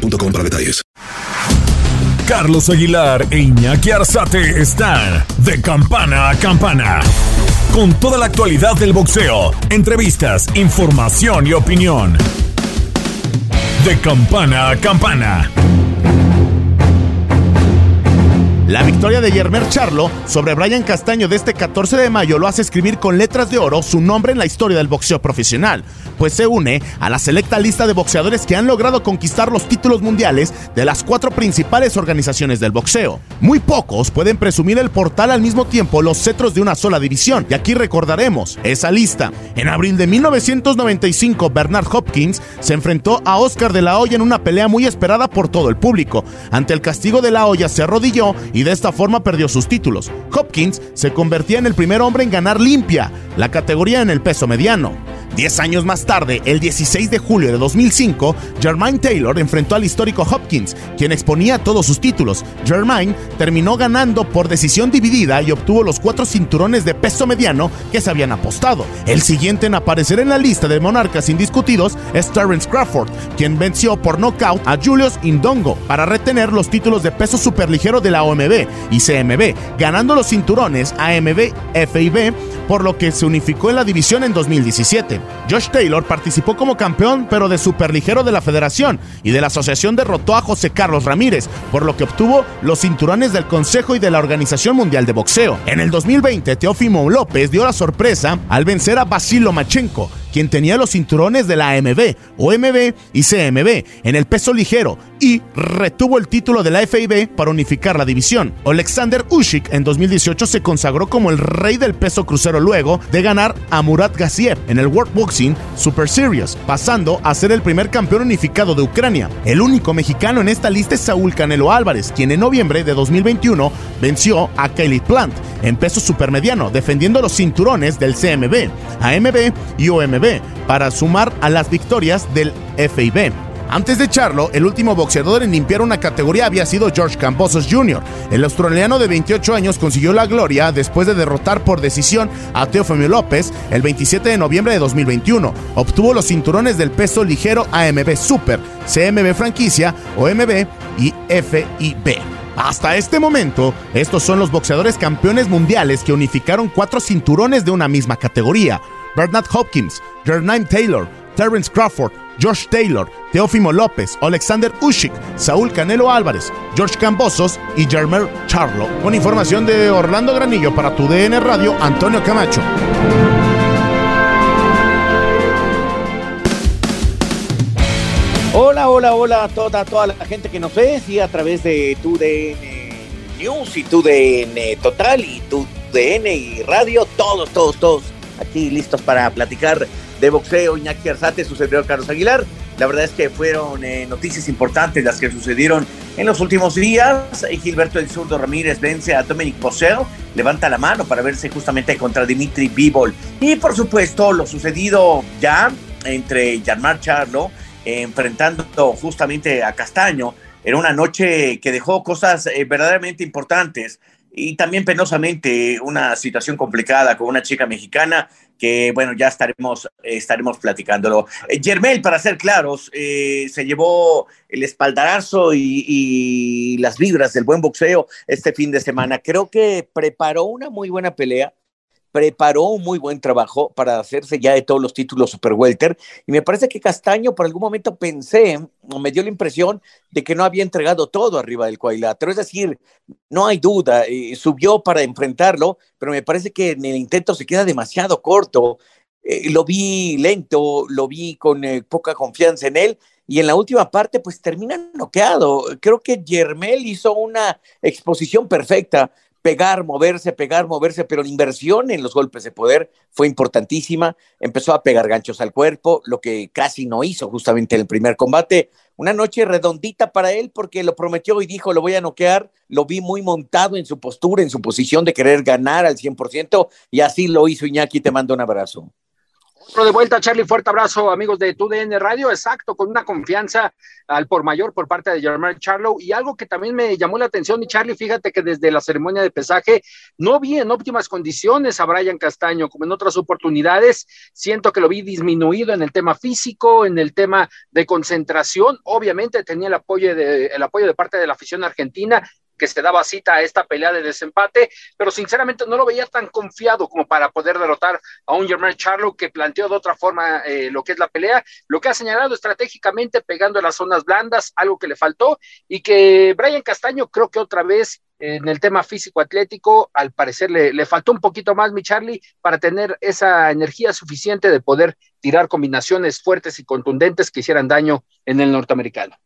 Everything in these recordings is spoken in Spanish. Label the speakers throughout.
Speaker 1: para detalles.
Speaker 2: Carlos Aguilar e Iñaki Arzate están de campana a campana. Con toda la actualidad del boxeo, entrevistas, información y opinión. De campana a campana.
Speaker 3: La victoria de Yermer Charlo sobre Brian Castaño de este 14 de mayo lo hace escribir con letras de oro su nombre en la historia del boxeo profesional, pues se une a la selecta lista de boxeadores que han logrado conquistar los títulos mundiales de las cuatro principales organizaciones del boxeo. Muy pocos pueden presumir el portal al mismo tiempo los cetros de una sola división, y aquí recordaremos esa lista. En abril de 1995, Bernard Hopkins se enfrentó a Oscar de la Hoya en una pelea muy esperada por todo el público. Ante el castigo de la Hoya se arrodilló y de esta forma perdió sus títulos. Hopkins se convertía en el primer hombre en ganar limpia la categoría en el peso mediano. Diez años más tarde, el 16 de julio de 2005, Jermaine Taylor enfrentó al histórico Hopkins, quien exponía todos sus títulos. Jermaine terminó ganando por decisión dividida y obtuvo los cuatro cinturones de peso mediano que se habían apostado. El siguiente en aparecer en la lista de monarcas indiscutidos es Terence Crawford, quien venció por nocaut a Julius Indongo para retener los títulos de peso superligero de la OMB y CMB, ganando los cinturones AMB, FIB, por lo que se unificó en la división en 2017. Josh Taylor participó como campeón, pero de superligero de la federación, y de la asociación derrotó a José Carlos Ramírez, por lo que obtuvo los cinturones del Consejo y de la Organización Mundial de Boxeo. En el 2020, Teófimo López dio la sorpresa al vencer a Basil Lomachenko, quien tenía los cinturones de la AMB, OMB y CMB en el peso ligero y retuvo el título de la FIB para unificar la división. Alexander Usyk en 2018 se consagró como el rey del peso crucero luego de ganar a Murat Gassiev en el World Boxing Super Series, pasando a ser el primer campeón unificado de Ucrania. El único mexicano en esta lista es Saúl Canelo Álvarez, quien en noviembre de 2021 venció a Kelly Plant en peso supermediano, defendiendo los cinturones del CMB, AMB y OMB para sumar a las victorias del FIB. Antes de Charlo, el último boxeador en limpiar una categoría había sido George Cambosos Jr. El australiano de 28 años consiguió la gloria después de derrotar por decisión a Teofimo López el 27 de noviembre de 2021. Obtuvo los cinturones del peso ligero AMB Super, CMB franquicia, OMB y FIB. Hasta este momento, estos son los boxeadores campeones mundiales que unificaron cuatro cinturones de una misma categoría. Bernard Hopkins, Jermaine Taylor, Terence Crawford, Josh Taylor, Teófimo López, Alexander Usyk, Saúl Canelo Álvarez, George Cambosos y Jermer Charlo. Con información de Orlando Granillo para tu DN Radio, Antonio Camacho.
Speaker 4: Hola, hola, hola a toda, toda la gente que nos ve, y a través de tu DN News y tu DN Total y tu DN Radio, todos, todos, todos aquí listos para platicar de boxeo. Iñaki Arzate, su servidor Carlos Aguilar. La verdad es que fueron eh, noticias importantes las que sucedieron en los últimos días. Gilberto El Zurdo Ramírez vence a Dominic Poseo, levanta la mano para verse justamente contra Dimitri Bivol. Y por supuesto, lo sucedido ya entre Janmar Charlo, enfrentando justamente a Castaño. Era una noche que dejó cosas eh, verdaderamente importantes y también penosamente una situación complicada con una chica mexicana que bueno, ya estaremos, estaremos platicándolo. Eh, Germel, para ser claros, eh, se llevó el espaldarazo y, y, las vibras del buen boxeo este fin de semana. Creo que preparó una muy buena pelea preparó un muy buen trabajo para hacerse ya de todos los títulos Super Welter. Y me parece que Castaño, por algún momento pensé, o me dio la impresión de que no había entregado todo arriba del cuadrilátero. Es decir, no hay duda, eh, subió para enfrentarlo, pero me parece que en el intento se queda demasiado corto. Eh, lo vi lento, lo vi con eh, poca confianza en él. Y en la última parte, pues termina noqueado. Creo que Yermel hizo una exposición perfecta pegar, moverse, pegar, moverse, pero la inversión en los golpes de poder fue importantísima. Empezó a pegar ganchos al cuerpo, lo que casi no hizo justamente en el primer combate. una noche redondita para él porque lo prometió y dijo, lo voy a noquear. Lo vi muy montado en su postura, en su posición de querer ganar al 100% y así lo hizo Iñaki. Te mando un abrazo.
Speaker 5: De vuelta, Charlie, fuerte abrazo, amigos de TUDN Radio, exacto, con una confianza al por mayor por parte de Germán Charlo. Y algo que también me llamó la atención, y Charlie, fíjate que desde la ceremonia de pesaje no vi en óptimas condiciones a Brian Castaño, como en otras oportunidades. Siento que lo vi disminuido en el tema físico, en el tema de concentración. Obviamente tenía el apoyo de, el apoyo de parte de la afición argentina que se daba cita a esta pelea de desempate, pero sinceramente no lo veía tan confiado como para poder derrotar a un Germán Charlo que planteó de otra forma eh, lo que es la pelea, lo que ha señalado estratégicamente pegando las zonas blandas, algo que le faltó, y que Brian Castaño creo que otra vez en el tema físico-atlético, al parecer le, le, faltó un poquito más, mi Charlie, para tener esa energía suficiente de poder tirar combinaciones fuertes y contundentes que hicieran daño en el norteamericano.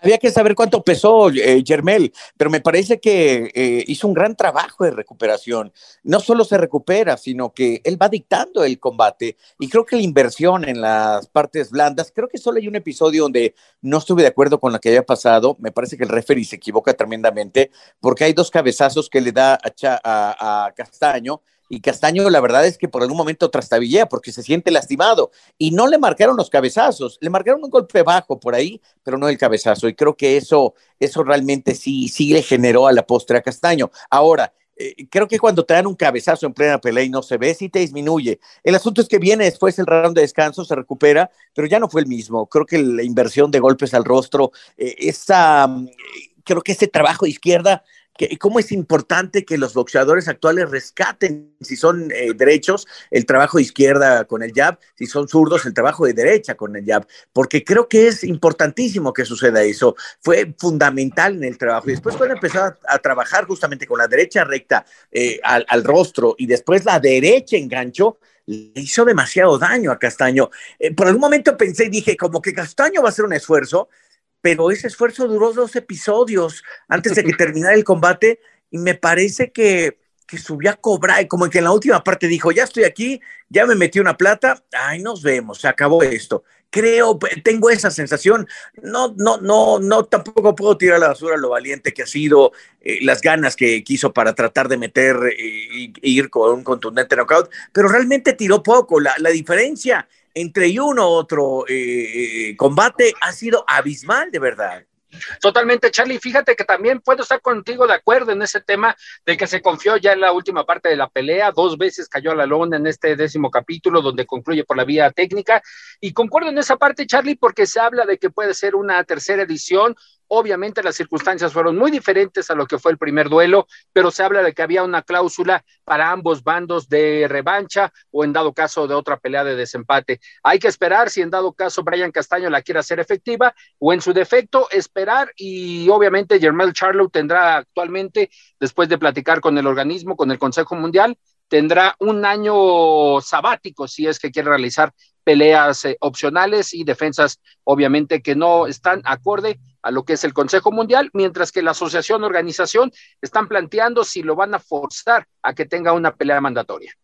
Speaker 4: Había que saber cuánto pesó eh, Germel, pero me parece que eh, hizo un gran trabajo de recuperación. No solo se recupera, sino que él va dictando el combate. Y creo que la inversión en las partes blandas, creo que solo hay un episodio donde no estuve de acuerdo con lo que había pasado. Me parece que el referee se equivoca tremendamente porque hay dos cabezazos que le da a, a, a Castaño y Castaño la verdad es que por algún momento trastabillea porque se siente lastimado y no le marcaron los cabezazos, le marcaron un golpe bajo por ahí, pero no el cabezazo y creo que eso, eso realmente sí, sí le generó a la postre a Castaño. Ahora, eh, creo que cuando te dan un cabezazo en plena pelea y no se ve, sí te disminuye. El asunto es que viene después el round de descanso, se recupera, pero ya no fue el mismo. Creo que la inversión de golpes al rostro, eh, esa, creo que ese trabajo de izquierda cómo es importante que los boxeadores actuales rescaten, si son eh, derechos, el trabajo de izquierda con el jab, si son zurdos, el trabajo de derecha con el jab, porque creo que es importantísimo que suceda eso. Fue fundamental en el trabajo. Y después cuando empezó a, trabajar justamente con la derecha recta eh, al, rostro y después la derecha enganchó, le hizo demasiado daño a Castaño. Eh, por algún momento pensé y dije, como que Castaño va a hacer un esfuerzo, pero ese esfuerzo duró dos episodios antes de que terminara el combate y me parece que, que subió a cobrar, como que en la última parte dijo, ya estoy aquí, ya me metí una plata, ay, nos vemos, se acabó esto. Creo, tengo esa sensación, no, no, no, no, tampoco puedo tirar a la basura lo valiente que ha sido, eh, las ganas que quiso para tratar de meter e ir con un contundente knockout, pero realmente tiró poco. La, la diferencia entre uno u otro eh, combate ha sido abismal, de verdad.
Speaker 5: Totalmente, Charlie. Fíjate que también puedo estar contigo de acuerdo en ese tema de que se confió ya en la última parte de la pelea. Dos veces cayó a la lona en este décimo capítulo, donde concluye por la vía técnica. Y concuerdo en esa parte, Charlie, porque se habla de que puede ser una tercera edición Obviamente las circunstancias fueron muy diferentes a lo que fue el primer duelo, pero se habla de que había una cláusula para ambos bandos de revancha o en dado caso de otra pelea de desempate. Hay que esperar si en dado caso Brian Castaño la quiere hacer efectiva o en su defecto esperar y obviamente Germel Charlo tendrá actualmente, después de platicar con el organismo, con el Consejo Mundial, tendrá un año sabático si es que quiere realizar peleas eh, opcionales y defensas, obviamente, que no están acorde a lo que es el Consejo Mundial, mientras que la asociación, organización, están planteando si lo van a forzar a que tenga una pelea mandatoria.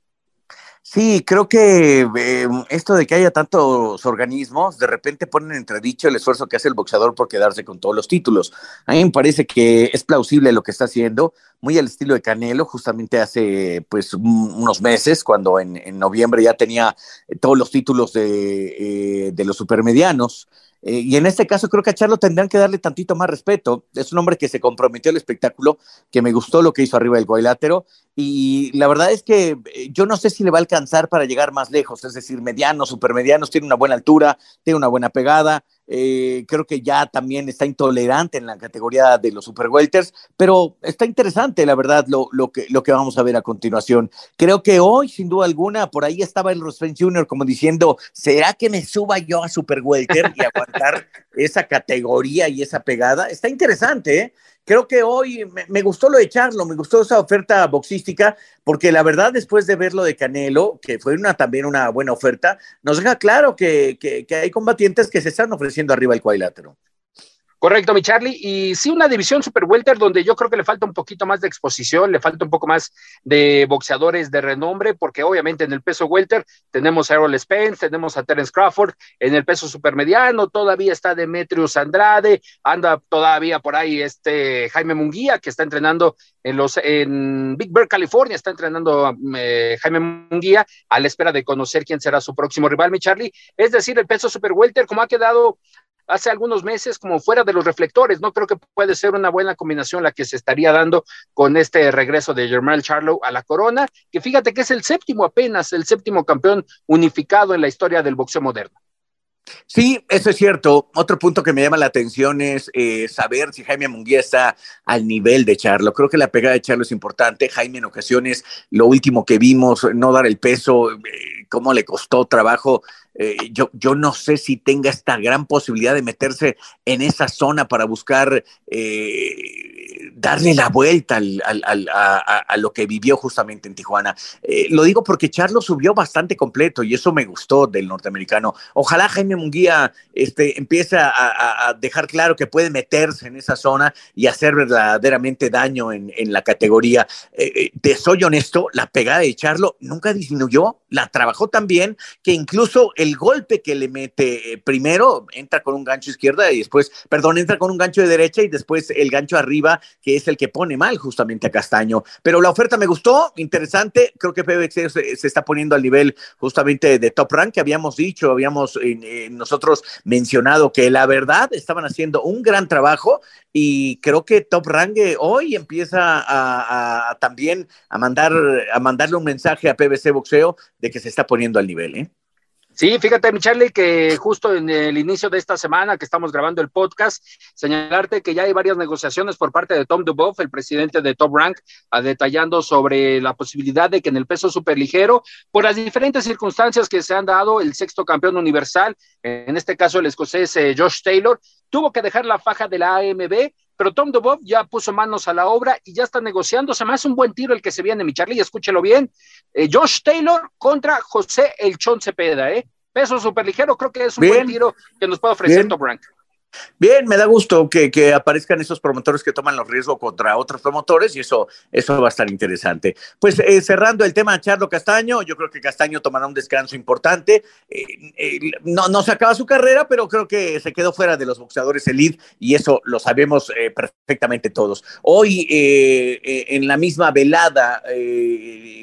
Speaker 4: Sí, creo que eh, esto de que haya tantos organismos, de repente ponen entredicho el esfuerzo que hace el boxeador por quedarse con todos los títulos. A mí me parece que es plausible lo que está haciendo, muy al estilo de Canelo, justamente hace pues unos meses, cuando en, noviembre ya tenía todos los títulos de, eh, de los supermedianos. Eh, y en este caso creo que a Charlo tendrán que darle tantito más respeto. Es un hombre que se comprometió al espectáculo, que me gustó lo que hizo arriba del cuadrilátero. Y la verdad es que eh, yo no sé si le va a alcanzar para llegar más lejos. Es decir, medianos, supermedianos, tiene una buena altura, tiene una buena pegada. Eh, creo que ya también está intolerante en la categoría de los super welters, pero está interesante, la verdad, lo, lo, que, lo que vamos a ver a continuación. Creo que hoy, sin duda alguna, por ahí estaba el Rosfren Jr. como diciendo, ¿será que me suba yo a super welter y aguantar esa categoría y esa pegada? Está interesante, ¿eh? Creo que hoy me, gustó lo de Charlo, me gustó esa oferta boxística, porque la verdad, después de ver lo de Canelo, que fue una, también una buena oferta, nos deja claro que, que, hay combatientes que se están ofreciendo arriba del cuadrilátero.
Speaker 5: Correcto, mi Charlie. Y sí, una división super welter donde yo creo que le falta un poquito más de exposición, le falta un poco más de boxeadores de renombre, porque obviamente en el peso welter tenemos a Errol Spence, tenemos a Terence Crawford, en el peso supermediano todavía está Demetrius Andrade, anda todavía por ahí este Jaime Munguía, que está entrenando en los en Big Bear, California, está entrenando eh, Jaime Munguía a la espera de conocer quién será su próximo rival, mi Charlie. Es decir, el peso super welter, como ha quedado hace algunos meses como fuera de los reflectores. No creo que puede ser una buena combinación la que se estaría dando con este regreso de Germán Charlo a la corona, que fíjate que es el séptimo apenas, el séptimo campeón unificado en la historia del boxeo moderno.
Speaker 4: Sí, eso es cierto. Otro punto que me llama la atención es eh, saber si Jaime Munguía está al nivel de Charlo. Creo que la pegada de Charlo es importante. Jaime en ocasiones, lo último que vimos, no dar el peso, eh, cómo le costó trabajo. Eh, yo, yo no sé si tenga esta gran posibilidad de meterse en esa zona para buscar darle la vuelta a, lo que vivió justamente en Tijuana. Eh, lo digo porque Charlo subió bastante completo y eso me gustó del norteamericano. Ojalá Jaime Munguía este, empiece a, dejar claro que puede meterse en esa zona y hacer verdaderamente daño en, la categoría. Eh, eh, te soy honesto, la pegada de Charlo nunca disminuyó, la trabajó tan bien que incluso el golpe que le mete primero entra con un gancho izquierda y después, perdón, entra con un gancho de derecha y después el gancho arriba que es el que pone mal justamente a Castaño. Pero la oferta me gustó, interesante. Creo que PBX se, está poniendo al nivel justamente de top rank que habíamos dicho, habíamos nosotros mencionado que la verdad estaban haciendo un gran trabajo y creo que Top Rank hoy empieza a, también a mandar a mandarle un mensaje a PBC Boxeo de que se está poniendo al nivel, ¿eh?
Speaker 5: Sí, fíjate, mi Charlie, que justo en el inicio de esta semana que estamos grabando el podcast, señalarte que ya hay varias negociaciones por parte de Tom Duboff, el presidente de Top Rank, detallando sobre la posibilidad de que en el peso superligero, por las diferentes circunstancias que se han dado, el sexto campeón universal, en este caso el escocés eh, Josh Taylor, tuvo que dejar la faja de la AMB pero Tom Dubov ya puso manos a la obra y ya está negociando. Se me hace un buen tiro el que se viene, mi Charlie, escúchelo bien. Eh, Josh Taylor contra José El Chon Cepeda, ¿eh? Peso superligero, creo que es un buen tiro que nos puede ofrecer Top Rank.
Speaker 4: Bien, me da gusto que, aparezcan esos promotores que toman los riesgos contra otros promotores y eso, eso va a estar interesante. Pues eh, cerrando el tema de Charlo Castaño, yo creo que Castaño tomará un descanso importante. Eh, eh, no, no se acaba su carrera, pero creo que se quedó fuera de los boxeadores elite y eso lo sabemos perfectamente todos. Hoy, en la misma velada,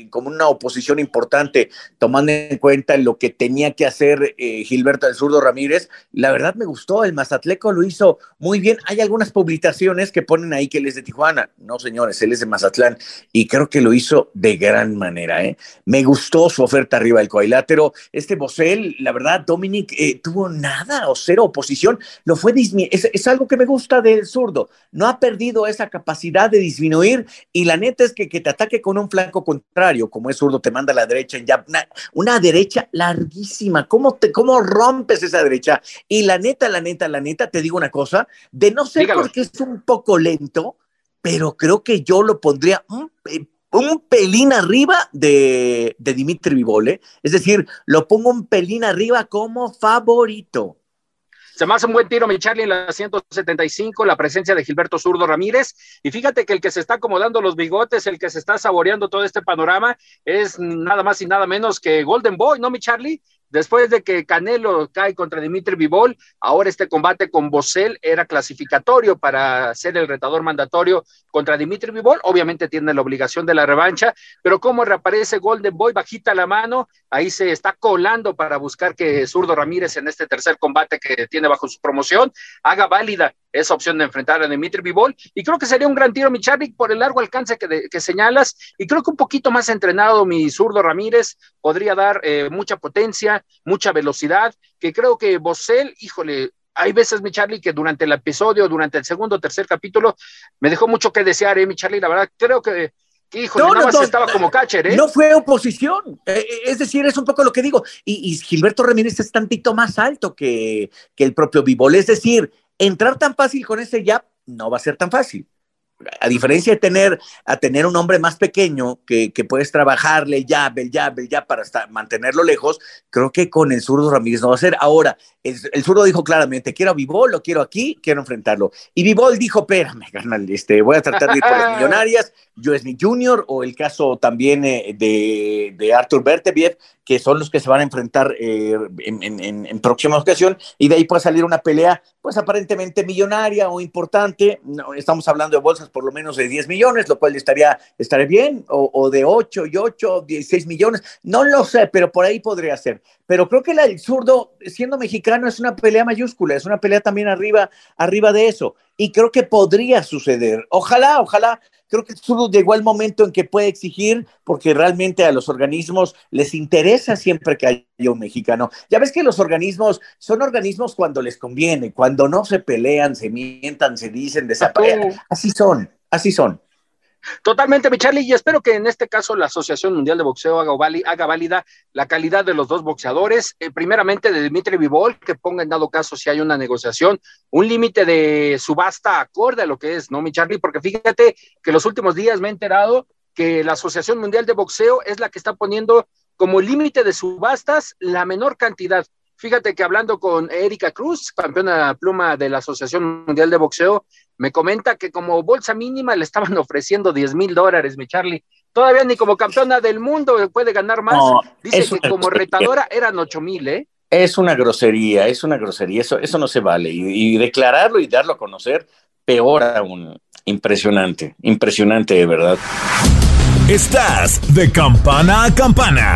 Speaker 4: como una oposición importante, tomando en cuenta lo que tenía que hacer Gilberto del Zurdo Ramírez, la verdad me gustó el Mazatlán lo hizo muy bien. Hay algunas publicaciones que ponen ahí que él es de Tijuana. No, señores, él es de Mazatlán y creo que lo hizo de gran manera. ¿eh? Me gustó su oferta arriba del coilátero. Este Bosel, la verdad, Dominic eh, tuvo nada o cero oposición. Lo fue es, es algo que me gusta del zurdo. No ha perdido esa capacidad de disminuir y la neta es que, que te ataque con un flanco contrario, como es zurdo, te manda a la derecha en ya una, derecha larguísima. ¿Cómo, te, ¿Cómo rompes esa derecha? Y la neta, la neta, la neta, te digo una cosa, de no ser porque es un poco lento, pero creo que yo lo pondría un, pelín arriba de, de Dimitri Vivole. Es decir, lo pongo un pelín arriba como favorito.
Speaker 5: Se me hace un buen tiro, mi Charlie, en la 175, la presencia de Gilberto Zurdo Ramírez. Y fíjate que el que se está acomodando los bigotes, el que se está saboreando todo este panorama, es nada más y nada menos que Golden Boy, ¿no, mi Charlie? Después de que Canelo cae contra Dimitri Vivol, ahora este combate con Bosel era clasificatorio para ser el retador mandatorio contra Dimitri Vivol. Obviamente tiene la obligación de la revancha, pero como reaparece Golden Boy, bajita la mano, ahí se está colando para buscar que Zurdo Ramírez en este tercer combate que tiene bajo su promoción haga válida esa opción de enfrentar a Dimitri Vivol. Y creo que sería un gran tiro, mi Charlie, por el largo alcance que, señalas. Y creo que un poquito más entrenado, mi zurdo Ramírez podría dar eh, mucha potencia, mucha velocidad. Que creo que Bosel, híjole, hay veces, mi Charlie, que durante el episodio, durante el segundo o tercer capítulo, me dejó mucho que desear, ¿eh, mi Charlie? La verdad, creo que. Híjole, no, nada más estaba como catcher, ¿eh?
Speaker 4: No fue oposición. Eh, eh, es decir, es un poco lo que digo. Y, Gilberto Ramírez es tantito más alto que, que el propio Vivol. Es decir, entrar tan fácil con ese jab no va a ser tan fácil. A diferencia de tener, a tener un hombre más pequeño que, que puedes trabajarle jab, el jab, el jab para mantenerlo lejos, creo que con el zurdo Ramírez no va a ser. Ahora, el, el zurdo dijo claramente, quiero a Vivol, lo quiero aquí, quiero enfrentarlo. Y Vivol dijo, espérame, carnal, este, voy a tratar de ir por las millonarias, yo es mi junior, o el caso también eh, de, de Arthur Berteviev, que son los que se van a enfrentar eh, en, en, en, próxima ocasión, y de ahí puede salir una pelea, pues aparentemente millonaria o importante. No, estamos hablando de bolsas por lo menos de 10 millones, lo cual estaría, estaría bien, o, o, de 8 y 8, 16 millones, no lo sé, pero por ahí podría ser. Pero creo que la, el zurdo, siendo mexicano, es una pelea mayúscula, es una pelea también arriba, arriba de eso, y creo que podría suceder. Ojalá, ojalá creo que solo llegó el momento en que puede exigir, porque realmente a los organismos les interesa siempre que haya un mexicano. Ya ves que los organismos son organismos cuando les conviene, cuando no se pelean, se mientan, se dicen, desaparecen. Así son, así son.
Speaker 5: Totalmente, mi Charlie, y espero que en este caso la Asociación Mundial de Boxeo haga, válida la calidad de los dos boxeadores, eh, primeramente de Dimitri Vivol, que ponga en dado caso si hay una negociación, un límite de subasta acorde a lo que es, ¿no, mi Charlie? Porque fíjate que los últimos días me he enterado que la Asociación Mundial de Boxeo es la que está poniendo como límite de subastas la menor cantidad. Fíjate que hablando con Erika Cruz, campeona pluma de la Asociación Mundial de Boxeo, me comenta que como bolsa mínima le estaban ofreciendo 10 mil dólares, mi Charlie. Todavía ni como campeona del mundo puede ganar más. No, Dice que como retadora eran 8 mil, ¿eh?
Speaker 4: Es una grosería, es una grosería. Eso, eso no se vale. Y, y declararlo y darlo a conocer, peor aún. Impresionante, impresionante de verdad.
Speaker 2: Estás de campana a campana.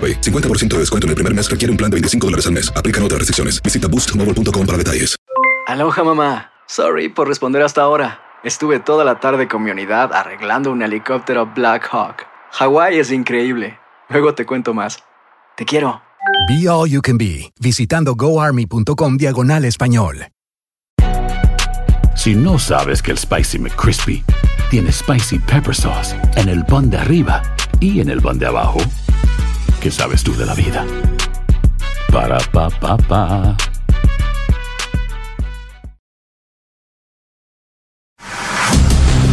Speaker 1: AroPay. 50% de descuento en el primer mes requiere un plan de 25 dólares al mes. Aplican otras restricciones. Visita boostmobile.com para detalles.
Speaker 6: Aloha, mamá. Sorry por responder hasta ahora. Estuve toda la tarde con mi unidad arreglando un helicóptero Black Hawk. Hawái es increíble. Luego te cuento más. Te quiero.
Speaker 7: Be All You Can Be, visitando goarmy.com diagonal español.
Speaker 8: Si no sabes que el Spicy McCrispy tiene Spicy Pepper Sauce en el pan de arriba y en el pan de abajo, ¿qué sabes tú de la vida? Para, pa, pa, pa.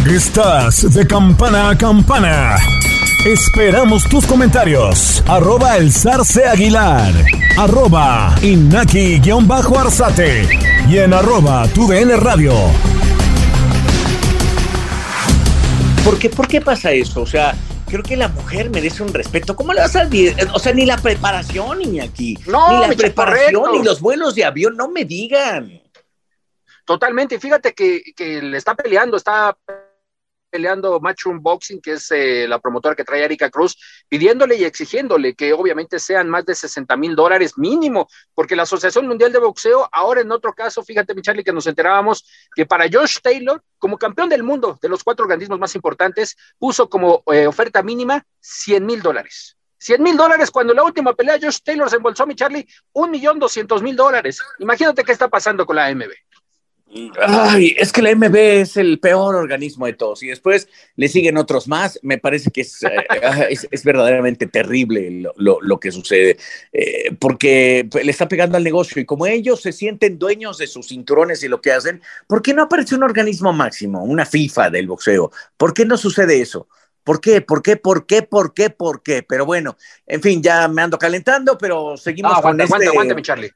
Speaker 2: Estás de campana a campana. Esperamos tus comentarios. Arroba el zarce aguilar. Arroba inaki-arzate. Y en arroba tu radio.
Speaker 4: ¿Por qué, ¿Por qué pasa eso? O sea, creo que la mujer merece un respeto. ¿Cómo le vas a? O sea, ni la preparación, ni aquí.
Speaker 5: No,
Speaker 4: ni la preparación, ni los vuelos de avión, no me digan.
Speaker 5: Totalmente, fíjate que, que le está peleando, está peleando Matchroom Boxing, que es eh, la promotora que trae Erika Cruz, pidiéndole y exigiéndole que obviamente sean más de 60 mil dólares mínimo, porque la Asociación Mundial de Boxeo, ahora en otro caso, fíjate, mi Charlie, que nos enterábamos que para Josh Taylor, como campeón del mundo de los cuatro organismos más importantes, puso como eh, oferta mínima 100 mil dólares. 100 mil dólares cuando la última pelea Josh Taylor se embolsó, mi Charlie, un millón doscientos mil dólares. Imagínate qué está pasando con la AMB.
Speaker 4: Ay, es que la MB es el peor organismo de todos y después le siguen otros más. Me parece que es, eh, es, es verdaderamente terrible lo, lo, lo que sucede eh, porque le está pegando al negocio y como ellos se sienten dueños de sus cinturones y lo que hacen, ¿por qué no aparece un organismo máximo, una FIFA del boxeo? ¿Por qué no sucede eso? ¿Por qué? ¿Por qué? ¿Por qué? ¿Por qué? ¿Por qué? Pero bueno, en fin, ya me ando calentando, pero seguimos
Speaker 5: Ah, aguanta,
Speaker 4: con
Speaker 5: aguanta,
Speaker 4: este...
Speaker 5: aguanta, mi Charlie.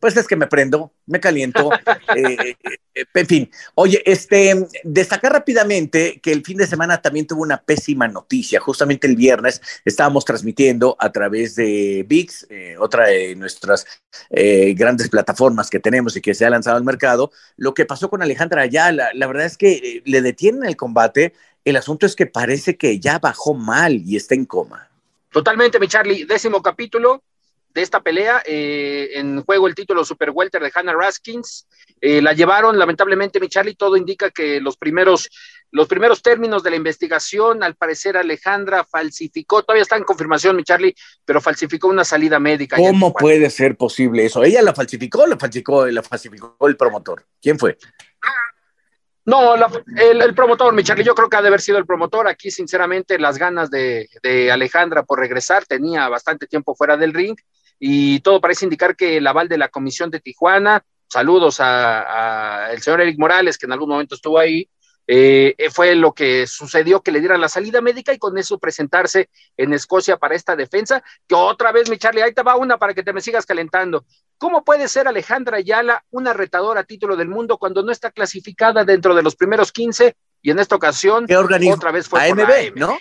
Speaker 4: Pues es que me prendo, me caliento. Eh, eh, en fin, oye, este, destacar rápidamente que el fin de semana también tuvo una pésima noticia. Justamente el viernes estábamos transmitiendo a través de VIX, eh, otra de nuestras grandes plataformas que tenemos y que se ha lanzado al mercado, lo que pasó con Alejandra Ayala. La verdad es que le detienen el combate. El asunto es que parece que ya bajó mal y está en coma.
Speaker 5: Totalmente, mi Charlie. Décimo capítulo, de esta pelea. Eh, en juego el título Super Welter de Hannah Raskins. Eh, la llevaron, lamentablemente, mi Charlie, todo indica que los primeros, los primeros términos de la investigación, al parecer Alejandra falsificó, todavía está en confirmación, mi Charlie, pero falsificó una salida médica.
Speaker 4: ¿Cómo puede ser posible eso? ¿Ella la falsificó o la falsificó, la falsificó el promotor? ¿Quién fue?
Speaker 5: No, el, promotor, mi Charlie, yo creo que ha de haber sido el promotor. Aquí, sinceramente, las ganas de, de Alejandra por regresar, tenía bastante tiempo fuera del ring y todo parece indicar que el aval de la Comisión de Tijuana, saludos a, el señor Eric Morales, que en algún momento estuvo ahí, eh, fue lo que sucedió que le dieran la salida médica y con eso presentarse en Escocia para esta defensa, que otra vez, mi Charlie, ahí te va una para que te me sigas calentando. ¿Cómo puede ser Alejandra Ayala una retadora a título del mundo cuando no está clasificada dentro de los primeros 15 y en esta ocasión
Speaker 4: otra vez fue AMB, ¿no?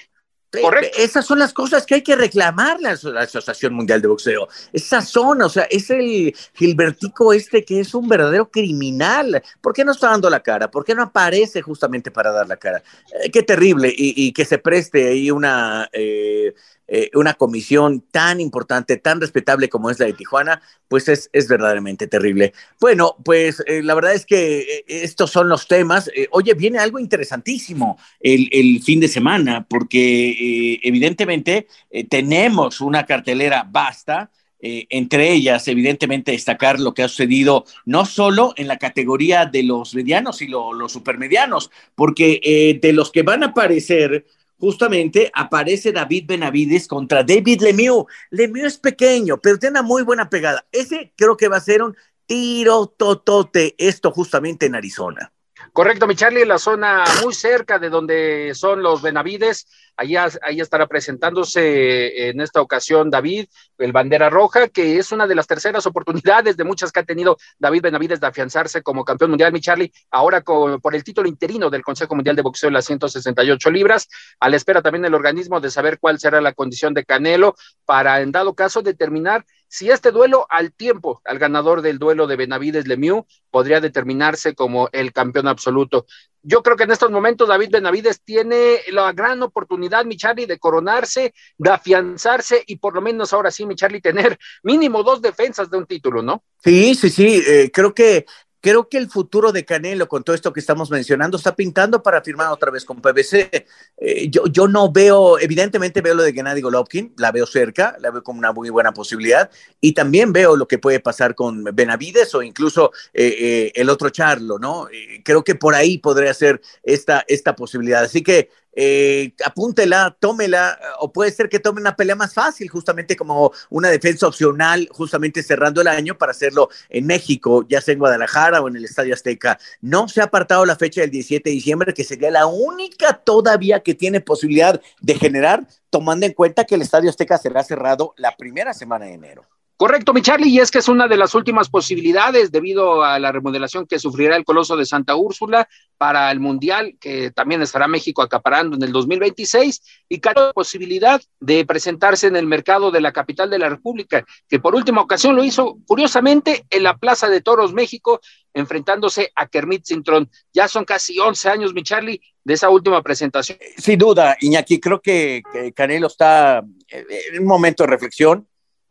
Speaker 4: Esas son las cosas que hay que reclamarle a la Asociación Mundial de Boxeo. Esa zona, o sea, es el Gilbertico este que es un verdadero criminal. ¿Por qué no está dando la cara? ¿Por qué no aparece justamente para dar la cara? Eh, qué terrible y, que se preste ahí una eh, eh, una comisión tan importante, tan respetable como es la de Tijuana, pues es, verdaderamente terrible. Bueno, pues la verdad es que estos son los temas. oye, viene algo interesantísimo el, el fin de semana, porque evidentemente tenemos una cartelera vasta. entre ellas, evidentemente, destacar lo que ha sucedido no solo en la categoría de los medianos y los supermedianos, porque de los que van a aparecer justamente aparece David Benavides contra David Lemieux. Lemieux es pequeño, pero tiene una muy buena pegada. Ese creo que va a ser un tiro totote, esto justamente en Arizona.
Speaker 5: Correcto, mi Charlie, en la zona muy cerca de donde son los Benavides. Ahí, ahí estará presentándose en esta ocasión David, el bandera roja, que es una de las terceras oportunidades de muchas que ha tenido David Benavides de afianzarse como campeón mundial, mi Charlie, ahora por el título interino del Consejo Mundial de Boxeo en las 168 libras. A la espera también el organismo de saber cuál será la condición de Canelo para, en dado caso, determinar si este duelo al tiempo, al ganador del duelo de Benavides Lemieux, podría determinarse como el campeón absoluto. Yo creo que en estos momentos David Benavides tiene la gran oportunidad, mi Charlie, de coronarse, de afianzarse y por lo menos ahora sí, mi Charlie, tener mínimo dos defensas de un título, ¿no?
Speaker 4: Sí, sí, sí. Eh, creo que Creo que el futuro de Canelo, con todo esto que estamos mencionando, está pintando para firmar otra vez con PBC. Eh, yo, yo no veo, evidentemente veo lo de Gennady Golovkin, la veo cerca, la veo como una muy buena posibilidad, y también veo lo que puede pasar con Benavides o incluso eh, eh, el otro Charlo, ¿no? creo que por ahí podría ser esta, esta posibilidad. Así que eh, apúntela, tómela, o puede ser que tome una pelea más fácil, justamente como una defensa opcional, justamente cerrando el año para hacerlo en México, ya sea en Guadalajara o en el Estadio Azteca. No se ha apartado la fecha del 17 de diciembre, que sería la única todavía que tiene posibilidad de generar, tomando en cuenta que el Estadio Azteca será cerrado la primera semana de enero.
Speaker 5: Correcto, mi Charlie, y es que es una de las últimas posibilidades debido a la remodelación que sufrirá el Coloso de Santa Úrsula para el Mundial, que también estará México acaparando en el 2026, y cada posibilidad de presentarse en el mercado de la capital de la República, que por última ocasión lo hizo curiosamente en la Plaza de Toros México, enfrentándose a Kermit Cintrón. Ya son casi 11 años, mi Charlie, de esa última presentación.
Speaker 4: Sin duda, Iñaki, creo que, Canelo está en un momento de reflexión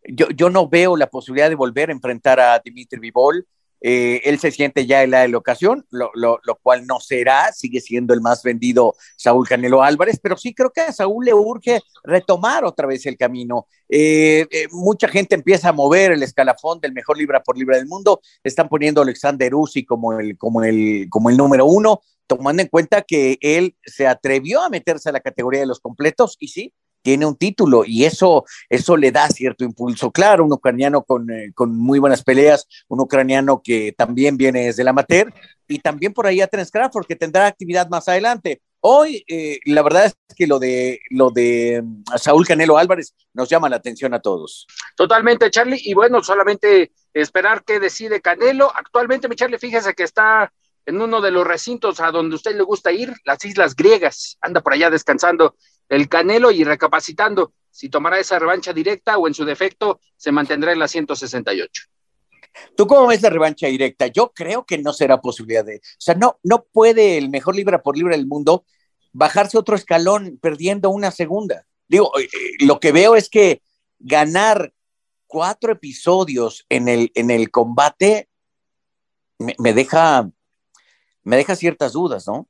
Speaker 4: yo, no veo la posibilidad de volver a enfrentar a Dimitri Vivol. Eh, él se siente ya en la, ocasión, lo, cual no será, sigue siendo el más vendido Saúl Canelo Álvarez, pero sí creo que a Saúl le urge retomar otra vez el camino. Eh, eh, mucha gente empieza a mover el escalafón del mejor libra por libra del mundo, están poniendo a Alexander Uzi como el, como, el, como el número uno, tomando en cuenta que él se atrevió a meterse a la categoría de los completos y sí, tiene un título y eso, eso le da cierto impulso. Claro, un ucraniano con, eh, con muy buenas peleas, un ucraniano que también viene desde el amateur y también por ahí a Trent que tendrá actividad más adelante. Hoy, eh, la verdad es que lo de, lo de mm, Saúl Canelo Álvarez nos llama la atención a todos.
Speaker 5: Totalmente, Charlie. Y bueno, solamente esperar qué decide Canelo. Actualmente, mi Charlie, fíjese que está en uno de los recintos a donde usted le gusta ir, las Islas Griegas. Anda por allá descansando el Canelo y recapacitando si tomará esa revancha directa o en su defecto se mantendrá en la 168.
Speaker 4: ¿Tú cómo ves la revancha directa? Yo creo que no será posibilidad de. O sea, no, no puede el mejor libra por libra del mundo bajarse otro escalón perdiendo una segunda. Digo, eh, eh, lo que veo es que ganar cuatro episodios en el, en el combate me deja me deja ciertas dudas, ¿no?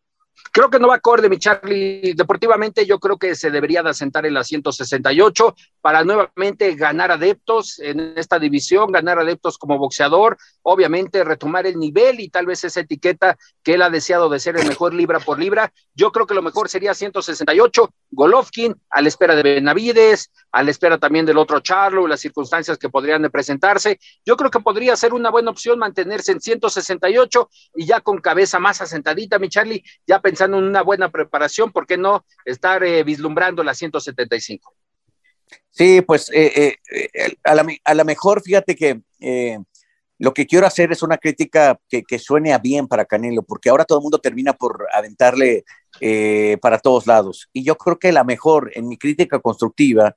Speaker 5: Creo que no va acorde, mi Charlie. Deportivamente, yo creo que se debería de asentar en la 168 para nuevamente ganar adeptos en esta división, ganar adeptos como boxeador, obviamente retomar el nivel y tal vez esa etiqueta que él ha deseado de ser el mejor libra por libra. Yo creo que lo mejor sería 168, Golovkin, a la espera de Benavides, a la espera también del otro Charlo, las circunstancias que podrían presentarse. Yo creo que podría ser una buena opción mantenerse en 168 y ya con cabeza más asentadita, mi Charlie, ya pensando en una buena preparación, ¿por qué no estar eh, vislumbrando la 175?
Speaker 4: Sí, pues eh, eh, a, la, mejor, fíjate que lo que quiero hacer es una crítica que, que, suene a bien para Canelo, porque ahora todo el mundo termina por aventarle para todos lados. Y yo creo que la mejor, en mi crítica constructiva,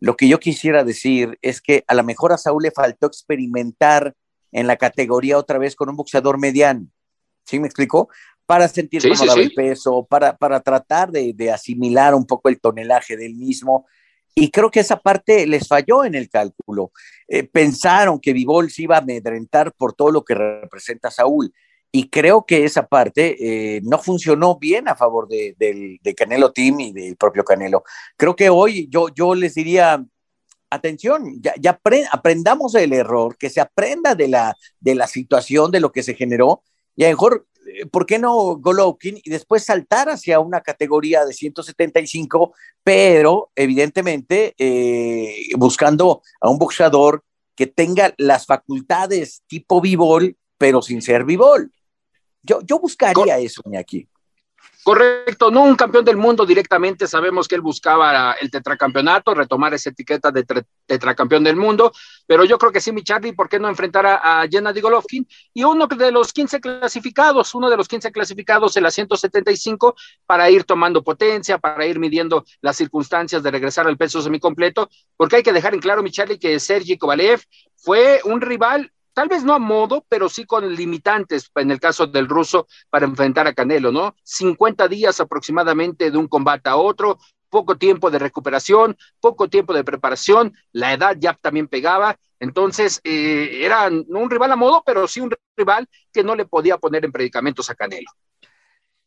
Speaker 4: lo que yo quisiera decir es que a lo mejor a Saúl le faltó experimentar en la categoría otra vez con un boxeador mediano. ¿Sí me explico? para sentir cómo el peso, para, para tratar de, de, asimilar un poco el tonelaje del mismo. Y creo que esa parte les falló en el cálculo. Eh, pensaron que Vivol se iba a amedrentar por todo lo que representa Saúl. Y creo que esa parte eh, no funcionó bien a favor de, de, Canelo Team y del propio Canelo. Creo que hoy yo, yo les diría, atención, ya, aprendamos el error, que se aprenda de la, de la situación, de lo que se generó, y a lo mejor ¿por qué no Golovkin y después saltar hacia una categoría de 175, pero evidentemente eh, buscando a un boxeador que tenga las facultades tipo bivol, pero sin ser bivol? Yo, yo buscaría eso, aquí.
Speaker 5: Correcto, no un campeón del mundo directamente, sabemos que él buscaba el tetracampeonato, retomar esa etiqueta de tetracampeón del mundo, pero yo creo que sí, mi Charlie, ¿por qué no enfrentar a, a Gennady Golovkin? Y uno de los 15 clasificados, uno de los 15 clasificados en la 175 para ir tomando potencia, para ir midiendo las circunstancias de regresar al peso semicompleto, porque hay que dejar en claro, mi Charlie, que Sergi Kovalev fue un rival tal vez no a modo, pero sí con limitantes en el caso del ruso para enfrentar a Canelo, ¿no? 50 días aproximadamente de un combate a otro, poco tiempo de recuperación, poco tiempo de preparación, la edad ya también pegaba, entonces eh, era un rival a modo, pero sí un rival que no le podía poner en predicamentos a Canelo.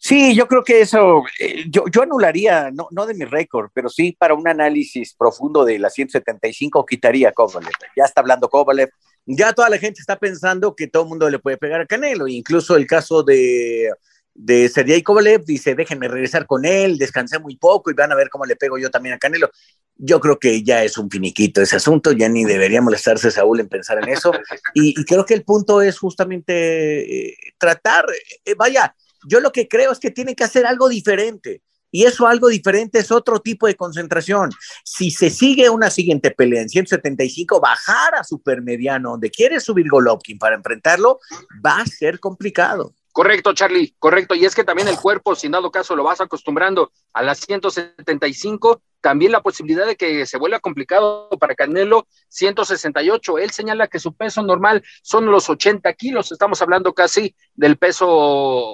Speaker 4: Sí, yo creo que eso, eh, yo, yo, anularía, no, no de mi récord, pero sí para un análisis profundo de la 175 quitaría Kovalev. Ya está hablando Kovalev, ya toda la gente está pensando que todo el mundo le puede pegar a Canelo, incluso el caso de, de Sergey Kovalev dice, déjenme regresar con él, descansé muy poco y van a ver cómo le pego yo también a Canelo. Yo creo que ya es un finiquito ese asunto, ya ni debería molestarse Saúl en pensar en eso. Y, creo que el punto es justamente eh, tratar, eh, vaya, yo lo que creo es que tiene que hacer algo diferente. Y eso algo diferente es otro tipo de concentración. Si se sigue una siguiente pelea en 175, bajar a supermediano donde quiere subir Golovkin para enfrentarlo, va a ser complicado.
Speaker 5: Correcto, Charlie, correcto. Y es que también el cuerpo, si en dado caso lo vas acostumbrando a las 175, también la posibilidad de que se vuelva complicado para Canelo 168. Él señala que su peso normal son los 80 kilos. Estamos hablando casi del peso,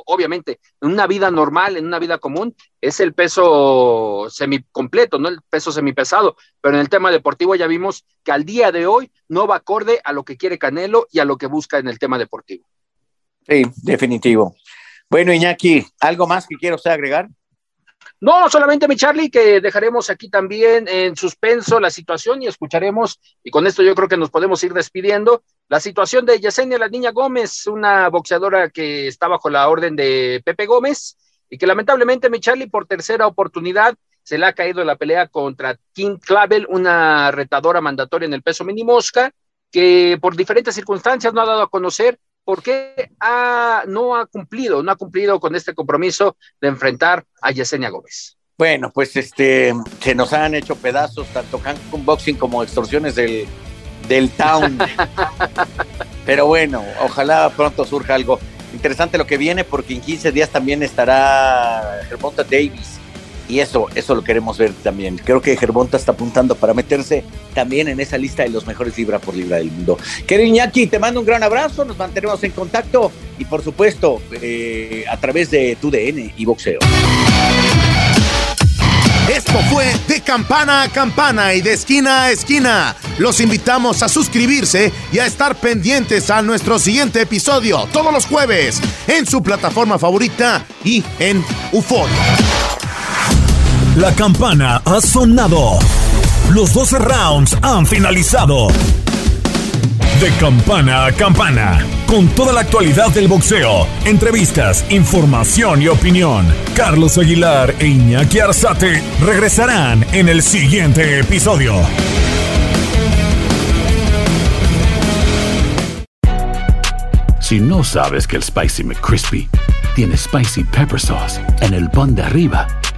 Speaker 5: obviamente, en una vida normal, en una vida común, es el peso semicompleto, no el peso semipesado. Pero en el tema deportivo ya vimos que al día de hoy no va acorde a lo que quiere Canelo y a lo que busca en el tema deportivo.
Speaker 4: Sí, definitivo. Bueno, Iñaki, ¿algo más que quiero usted agregar?
Speaker 5: No, solamente mi Charlie, que dejaremos aquí también en suspenso la situación y escucharemos, y con esto yo creo que nos podemos ir despidiendo, la situación de Yesenia La Niña Gómez, una boxeadora que está bajo la orden de Pepe Gómez, y que lamentablemente mi Charlie por tercera oportunidad se le ha caído la pelea contra Kim Clavel, una retadora mandatoria en el peso mini mosca, que por diferentes circunstancias no ha dado a conocer ¿por qué no ha cumplido, no ha cumplido con este compromiso de enfrentar a Yesenia Gómez?
Speaker 4: Bueno, pues este, se nos han hecho pedazos tanto Cancun Boxing como extorsiones del, del town. Pero bueno, ojalá pronto surja algo interesante lo que viene, porque en 15 días también estará Gervonta Davis. Y eso, eso lo queremos ver también. Creo que Gervonta está apuntando para meterse también en esa lista de los mejores libra por libra del mundo. Querido Iñaki, te mando un gran abrazo, nos mantenemos en contacto y por supuesto eh, a través de tu DN y boxeo.
Speaker 3: Esto fue de campana a campana y de esquina a esquina. Los invitamos a suscribirse y a estar pendientes a nuestro siguiente episodio todos los jueves en su plataforma favorita y en UFO.
Speaker 2: La campana ha sonado. Los 12 rounds han finalizado. De campana a campana, con toda la actualidad del boxeo, entrevistas, información y opinión. Carlos Aguilar e Iñaki Arzate regresarán en el siguiente episodio.
Speaker 8: Si no sabes que el Spicy McCrispy tiene Spicy Pepper Sauce en el pan de arriba